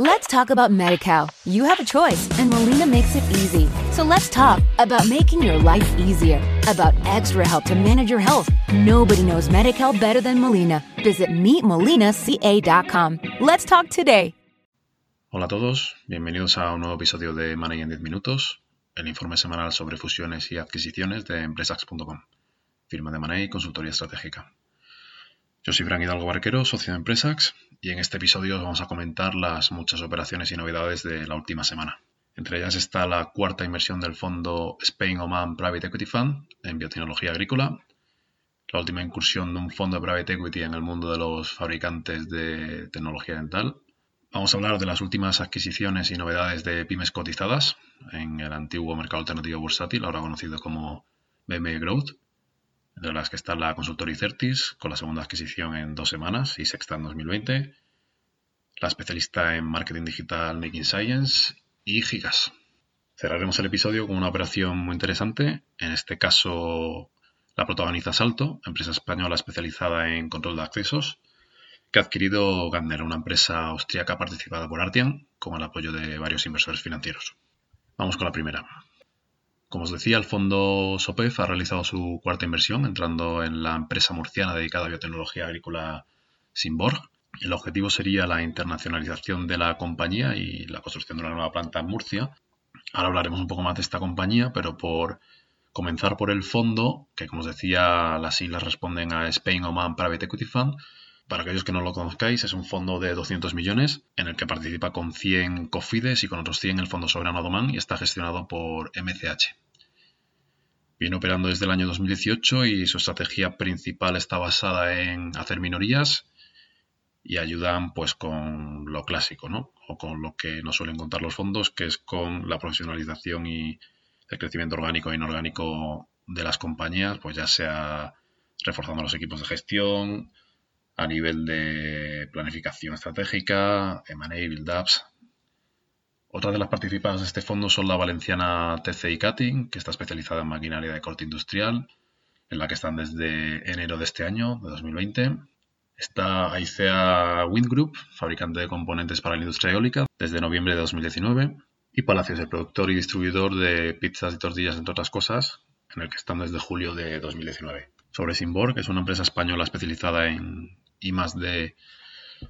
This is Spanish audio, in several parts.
Let's talk about MediCal. You have a choice, and Molina makes it easy. So let's talk about making your life easier, about extra help to manage your health. Nobody knows MediCal better than Molina. Visit meetmolinaca.com. Let's talk today. Hola a todos, bienvenidos a un nuevo episodio de Money en 10 minutos, el informe semanal sobre fusiones y adquisiciones de empresax.com, firma de Money y consultoría estratégica. Yo soy Frank Hidalgo Barquero, socio de Empresax, y en este episodio vamos a comentar las muchas operaciones y novedades de la última semana. Entre ellas está la cuarta inversión del fondo Spain Oman Private Equity Fund en biotecnología agrícola, la última incursión de un fondo de private equity en el mundo de los fabricantes de tecnología dental. Vamos a hablar de las últimas adquisiciones y novedades de pymes cotizadas en el antiguo mercado alternativo bursátil, ahora conocido como BME Growth de las que está la consultora Icertis, con la segunda adquisición en dos semanas y sexta en 2020, la especialista en marketing digital Making Science y Gigas. Cerraremos el episodio con una operación muy interesante, en este caso la protagoniza Salto, empresa española especializada en control de accesos, que ha adquirido Gandner, una empresa austríaca participada por Artian, con el apoyo de varios inversores financieros. Vamos con la primera. Como os decía, el fondo SOPEF ha realizado su cuarta inversión, entrando en la empresa murciana dedicada a biotecnología agrícola Simborg. El objetivo sería la internacionalización de la compañía y la construcción de una nueva planta en Murcia. Ahora hablaremos un poco más de esta compañía, pero por comenzar por el fondo, que como os decía, las siglas responden a Spain Oman Private Equity Fund, para aquellos que no lo conozcáis, es un fondo de 200 millones en el que participa con 100 COFIDES y con otros 100 el Fondo Soberano de y está gestionado por MCH. Viene operando desde el año 2018 y su estrategia principal está basada en hacer minorías y ayudan pues con lo clásico, ¿no? O con lo que nos suelen contar los fondos, que es con la profesionalización y el crecimiento orgánico e inorgánico de las compañías, pues ya sea reforzando los equipos de gestión, a nivel de planificación estratégica, M&A, build-ups. Otras de las participadas de este fondo son la valenciana TCI Cutting, que está especializada en maquinaria de corte industrial, en la que están desde enero de este año, de 2020. Está Aicea Wind Group, fabricante de componentes para la industria eólica, desde noviembre de 2019. Y Palacios, el productor y distribuidor de pizzas y tortillas, entre otras cosas, en el que están desde julio de 2019. Sobre Simborg, que es una empresa española especializada en y más de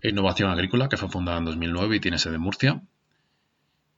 innovación agrícola, que fue fundada en 2009 y tiene sede en Murcia.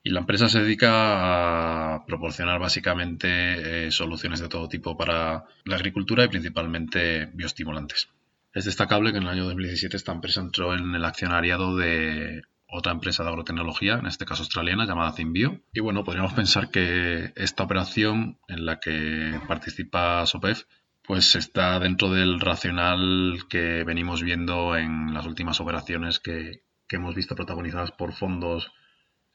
Y la empresa se dedica a proporcionar básicamente eh, soluciones de todo tipo para la agricultura y principalmente bioestimulantes. Es destacable que en el año 2017 esta empresa entró en el accionariado de otra empresa de agrotecnología, en este caso australiana, llamada Zimbio. Y bueno, podríamos pensar que esta operación en la que participa SOPEF pues está dentro del racional que venimos viendo en las últimas operaciones que, hemos visto protagonizadas por fondos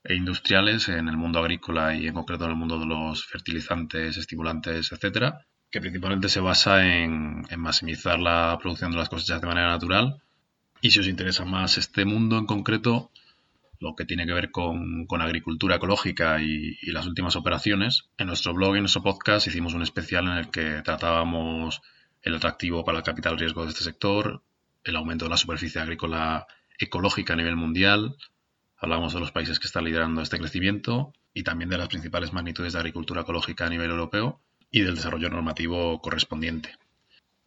e industriales en el mundo agrícola y en concreto en el mundo de los fertilizantes, estimulantes, etcétera, que principalmente se basa en, maximizar la producción de las cosechas de manera natural. Y si os interesa más este mundo en concreto, lo que tiene que ver con, agricultura ecológica y, las últimas operaciones. En nuestro blog y en nuestro podcast hicimos un especial en el que tratábamos el atractivo para el capital riesgo de este sector, el aumento de la superficie agrícola ecológica a nivel mundial, hablamos de los países que están liderando este crecimiento y también de las principales magnitudes de agricultura ecológica a nivel europeo y del desarrollo normativo correspondiente.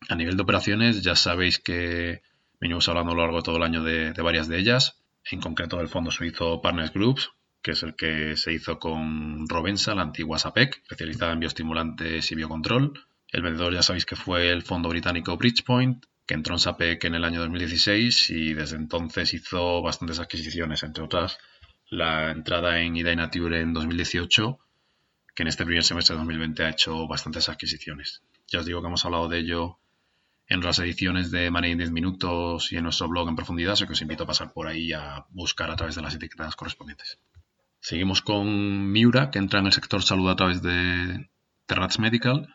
A nivel de operaciones ya sabéis que venimos hablando a lo largo de todo el año de varias de ellas en concreto del fondo suizo Partners Groups, que es el que se hizo con Rovensa, la antigua SAPEC, especializada en bioestimulantes y biocontrol. El vendedor ya sabéis que fue el fondo británico Bridgepoint, que entró en SAPEC en el año 2016 y desde entonces hizo bastantes adquisiciones, entre otras la entrada en Ida Nature en 2018, que en este primer semestre de 2020 ha hecho bastantes adquisiciones. Ya os digo que hemos hablado de ello en las ediciones de Money en 10 minutos y en nuestro blog en profundidad, así que os invito a pasar por ahí a buscar a través de las etiquetas correspondientes. Seguimos con Miura, que entra en el sector salud a través de Terrats Medical,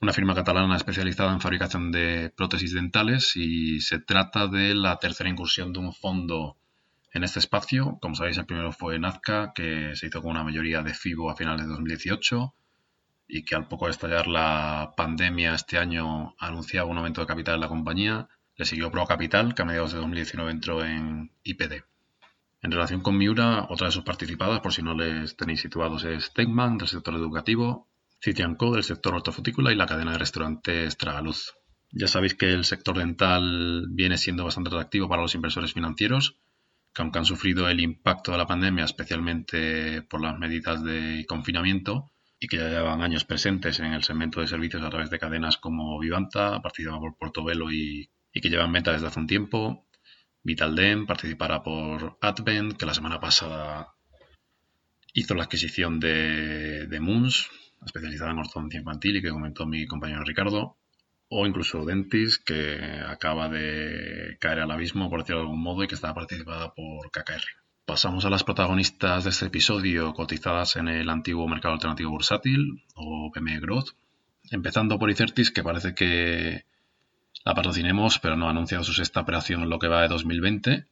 una firma catalana especializada en fabricación de prótesis dentales y se trata de la tercera incursión de un fondo en este espacio. Como sabéis, el primero fue Nazca, que se hizo con una mayoría de FIBO a finales de 2018 y que al poco de estallar la pandemia este año anunciaba un aumento de capital en la compañía. Le siguió Pro Capital, que a mediados de 2019 entró en IPD. En relación con Miura, otra de sus participadas, por si no les tenéis situados, es Techman del sector educativo, Citianco del sector hortofrutícola y la cadena de restaurantes Tragaluz. Ya sabéis que el sector dental viene siendo bastante atractivo para los inversores financieros, que aunque han sufrido el impacto de la pandemia, especialmente por las medidas de confinamiento, y que ya llevan años presentes en el segmento de servicios a través de cadenas como Vivanta, participada por Portobelo y, y que llevan venta desde hace un tiempo, Vitaldem participará por Advent, que la semana pasada hizo la adquisición de, de Moons, especializada en ortodoncia infantil y que comentó mi compañero Ricardo, o incluso Dentis, que acaba de caer al abismo, por decirlo de algún modo, y que está participada por KKR. Pasamos a las protagonistas de este episodio cotizadas en el antiguo mercado alternativo bursátil, o PME Growth, empezando por Icertis, que parece que la patrocinemos, pero no ha anunciado su sexta operación lo que va de 2020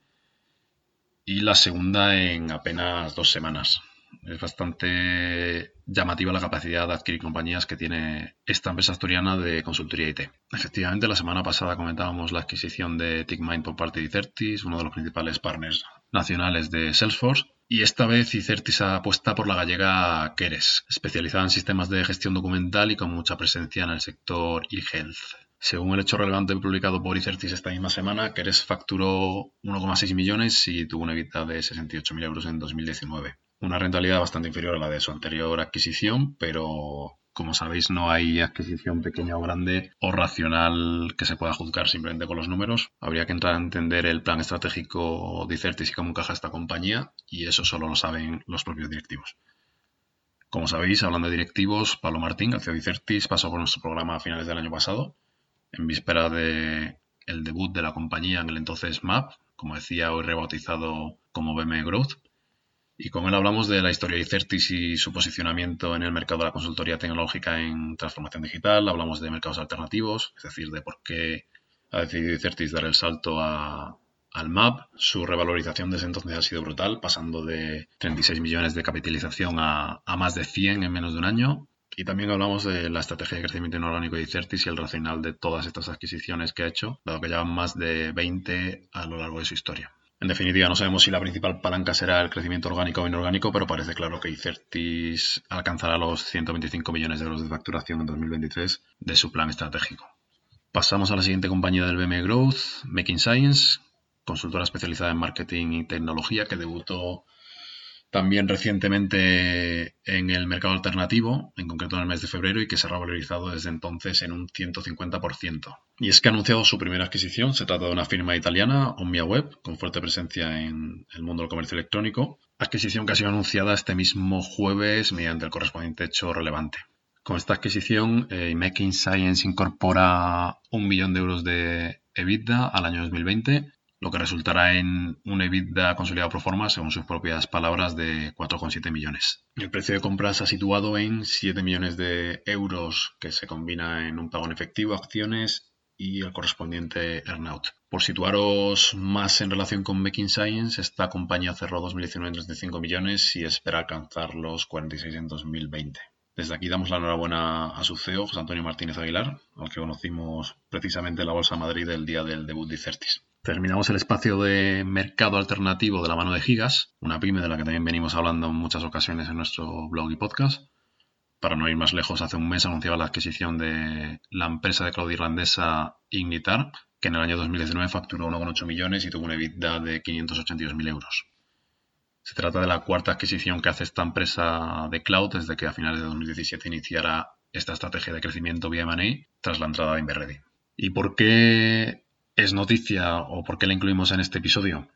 y la segunda en apenas dos semanas. Es bastante llamativa la capacidad de adquirir compañías que tiene esta empresa asturiana de consultoría IT. Efectivamente, la semana pasada comentábamos la adquisición de TickMind por parte de Icertis, uno de los principales partners nacionales de Salesforce. Y esta vez Icertis apuesta por la gallega Keres, especializada en sistemas de gestión documental y con mucha presencia en el sector e-health. Según el hecho relevante publicado por Icertis esta misma semana, Keres facturó 1,6 millones y tuvo una EBITDA de 68.000 euros en 2019. Una rentabilidad bastante inferior a la de su anterior adquisición, pero como sabéis no hay adquisición pequeña o grande o racional que se pueda juzgar simplemente con los números. Habría que entrar a entender el plan estratégico de Icertis y cómo encaja esta compañía y eso solo lo saben los propios directivos. Como sabéis, hablando de directivos, Pablo Martín, el CEO de Icertis, pasó por nuestro programa a finales del año pasado en víspera de debut de la compañía en el entonces MAP, como decía, hoy rebautizado como BM Growth. Y con él hablamos de la historia de Icertis y su posicionamiento en el mercado de la consultoría tecnológica en transformación digital. Hablamos de mercados alternativos, es decir, de por qué ha decidido Icertis dar el salto al MAP. Su revalorización desde entonces ha sido brutal, pasando de 36 millones de capitalización a, a más de 100 en menos de un año. Y también hablamos de la estrategia de crecimiento inorgánico de Icertis y el racional de todas estas adquisiciones que ha hecho, dado que llevan más de 20 a lo largo de su historia. En definitiva, no sabemos si la principal palanca será el crecimiento orgánico o inorgánico, pero parece claro que Icertis alcanzará los 125 millones de euros de facturación en 2023 de su plan estratégico. Pasamos a la siguiente compañía del BM Growth, Making Science, consultora especializada en marketing y tecnología que debutó también recientemente en el mercado alternativo, en concreto en el mes de febrero, y que se ha revalorizado desde entonces en un 150%. Y es que ha anunciado su primera adquisición, se trata de una firma italiana, OmniaWeb, con fuerte presencia en el mundo del comercio electrónico, adquisición que ha sido anunciada este mismo jueves mediante el correspondiente hecho relevante. Con esta adquisición, eh, Making Science incorpora un millón de euros de EBITDA al año 2020 lo que resultará en un EBITDA consolidado pro forma, según sus propias palabras, de 4,7 millones. El precio de compra se ha situado en 7 millones de euros, que se combina en un pago en efectivo, acciones y el correspondiente earnout. Por situaros más en relación con Making Science, esta compañía cerró 2019 en 35 millones y espera alcanzar los 46 en 2020. Desde aquí damos la enhorabuena a su CEO, José Antonio Martínez Aguilar, al que conocimos precisamente en la Bolsa Madrid el día del debut de Certis. Terminamos el espacio de mercado alternativo de la mano de Gigas, una pyme de la que también venimos hablando en muchas ocasiones en nuestro blog y podcast. Para no ir más lejos, hace un mes anunciaba la adquisición de la empresa de cloud irlandesa Ignitar, que en el año 2019 facturó 1,8 millones y tuvo una EBITDA de 582.000 euros. Se trata de la cuarta adquisición que hace esta empresa de cloud desde que a finales de 2017 iniciara esta estrategia de crecimiento vía M&A tras la entrada de Inverready. ¿Y por qué es noticia o por qué la incluimos en este episodio?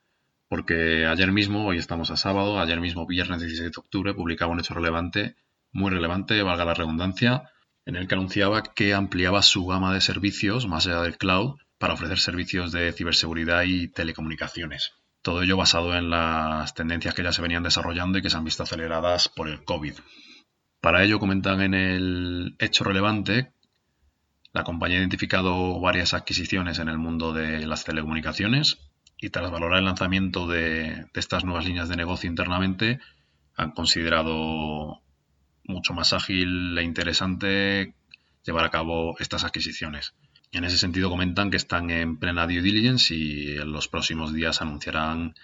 Porque ayer mismo, hoy estamos a sábado, ayer mismo, viernes 16 de octubre, publicaba un hecho relevante, muy relevante, valga la redundancia, en el que anunciaba que ampliaba su gama de servicios más allá del cloud para ofrecer servicios de ciberseguridad y telecomunicaciones. Todo ello basado en las tendencias que ya se venían desarrollando y que se han visto aceleradas por el COVID. Para ello comentan en el hecho relevante la compañía ha identificado varias adquisiciones en el mundo de las telecomunicaciones y tras valorar el lanzamiento de, estas nuevas líneas de negocio internamente, han considerado mucho más ágil e interesante llevar a cabo estas adquisiciones. En ese sentido comentan que están en plena due diligence y en los próximos días anunciarán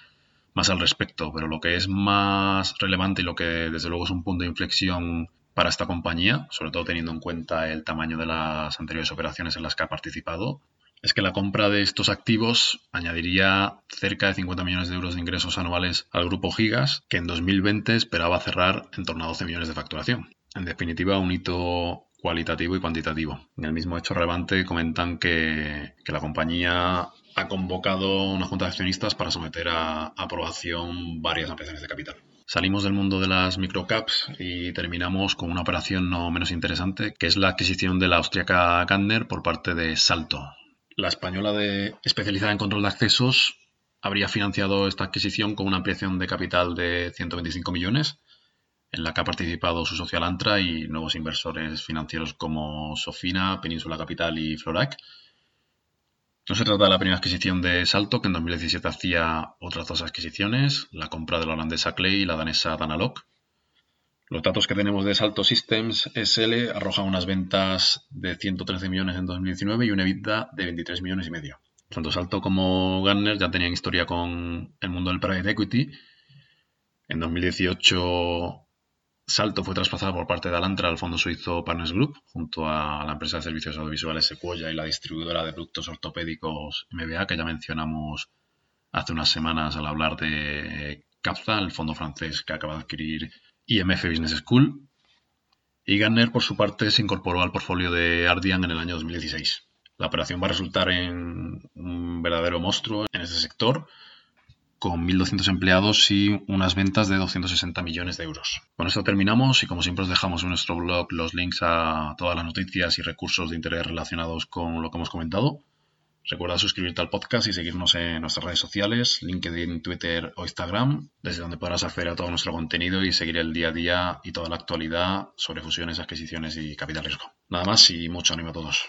más al respecto, pero lo que es más relevante y lo que desde luego es un punto de inflexión para esta compañía, sobre todo teniendo en cuenta el tamaño de las anteriores operaciones en las que ha participado, es que la compra de estos activos añadiría cerca de 50 millones de euros de ingresos anuales al grupo Gigas, que en 2020 esperaba cerrar en torno a 12 millones de facturación. En definitiva, un hito cualitativo y cuantitativo. En el mismo hecho relevante comentan que, que la compañía ha convocado una junta de accionistas para someter a aprobación varias ampliaciones de capital. Salimos del mundo de las microcaps y terminamos con una operación no menos interesante, que es la adquisición de la austriaca Gardner por parte de Salto. La española de, especializada en control de accesos habría financiado esta adquisición con una ampliación de capital de 125 millones, en la que ha participado su social Antra y nuevos inversores financieros como Sofina, Península Capital y Florac, no se trata de la primera adquisición de Salto, que en 2017 hacía otras dos adquisiciones, la compra de la holandesa Clay y la danesa Danalog. Los datos que tenemos de Salto Systems SL arrojan unas ventas de 113 millones en 2019 y una EBITDA de 23 millones y medio. Tanto Salto como Garner ya tenían historia con el mundo del private equity. En 2018 Salto fue traspasado por parte de Alantra al fondo suizo Partners Group, junto a la empresa de servicios audiovisuales Sequoia y la distribuidora de productos ortopédicos MBA, que ya mencionamos hace unas semanas al hablar de CAPZA, el fondo francés que acaba de adquirir IMF Business School. Y Garner, por su parte, se incorporó al portfolio de Ardian en el año 2016. La operación va a resultar en un verdadero monstruo en ese sector, con 1.200 empleados y unas ventas de 260 millones de euros. Con esto terminamos y como siempre os dejamos en nuestro blog los links a todas las noticias y recursos de interés relacionados con lo que hemos comentado. Recuerda suscribirte al podcast y seguirnos en nuestras redes sociales, LinkedIn, Twitter o Instagram, desde donde podrás acceder a todo nuestro contenido y seguir el día a día y toda la actualidad sobre fusiones, adquisiciones y capital riesgo. Nada más y mucho ánimo a todos.